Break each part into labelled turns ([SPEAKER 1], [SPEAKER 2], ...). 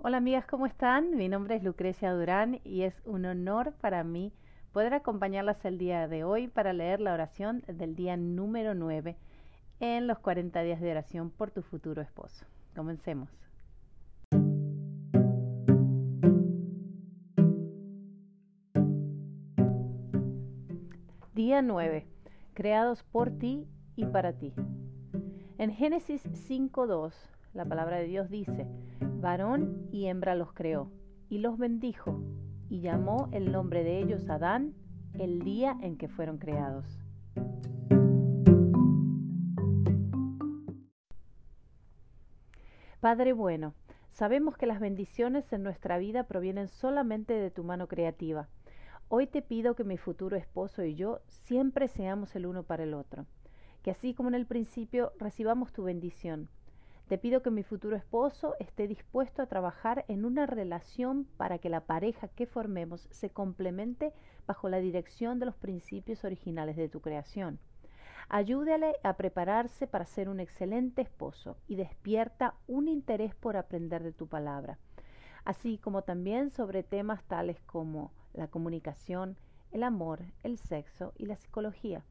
[SPEAKER 1] Hola amigas, ¿cómo están? Mi nombre es Lucrecia Durán y es un honor para mí poder acompañarlas el día de hoy para leer la oración del día número 9 en los 40 días de oración por tu futuro esposo. Comencemos. Día 9. Creados por ti y para ti. En Génesis 5.2, la palabra de Dios dice, varón y hembra los creó, y los bendijo, y llamó el nombre de ellos Adán el día en que fueron creados. Padre bueno, sabemos que las bendiciones en nuestra vida provienen solamente de tu mano creativa. Hoy te pido que mi futuro esposo y yo siempre seamos el uno para el otro, que así como en el principio recibamos tu bendición te pido que mi futuro esposo esté dispuesto a trabajar en una relación para que la pareja que formemos se complemente bajo la dirección de los principios originales de tu creación. Ayúdale a prepararse para ser un excelente esposo y despierta un interés por aprender de tu palabra, así como también sobre temas tales como la comunicación, el amor, el sexo y la psicología.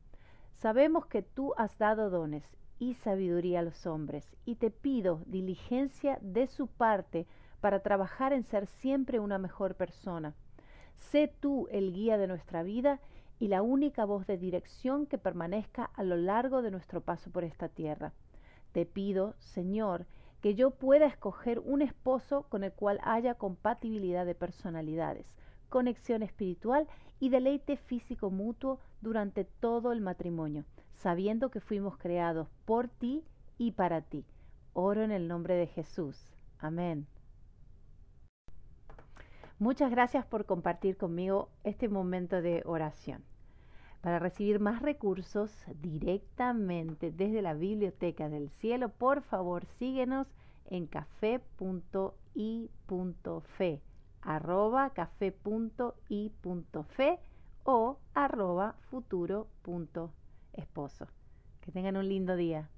[SPEAKER 1] Sabemos que tú has dado dones y sabiduría a los hombres, y te pido diligencia de su parte para trabajar en ser siempre una mejor persona. Sé tú el guía de nuestra vida y la única voz de dirección que permanezca a lo largo de nuestro paso por esta tierra. Te pido, Señor, que yo pueda escoger un esposo con el cual haya compatibilidad de personalidades, conexión espiritual y deleite físico mutuo durante todo el matrimonio sabiendo que fuimos creados por ti y para ti. Oro en el nombre de Jesús. Amén. Muchas gracias por compartir conmigo este momento de oración. Para recibir más recursos directamente desde la Biblioteca del Cielo, por favor síguenos en café.i.fe arroba café.i.fe o arroba futuro esposo. Que tengan un lindo día.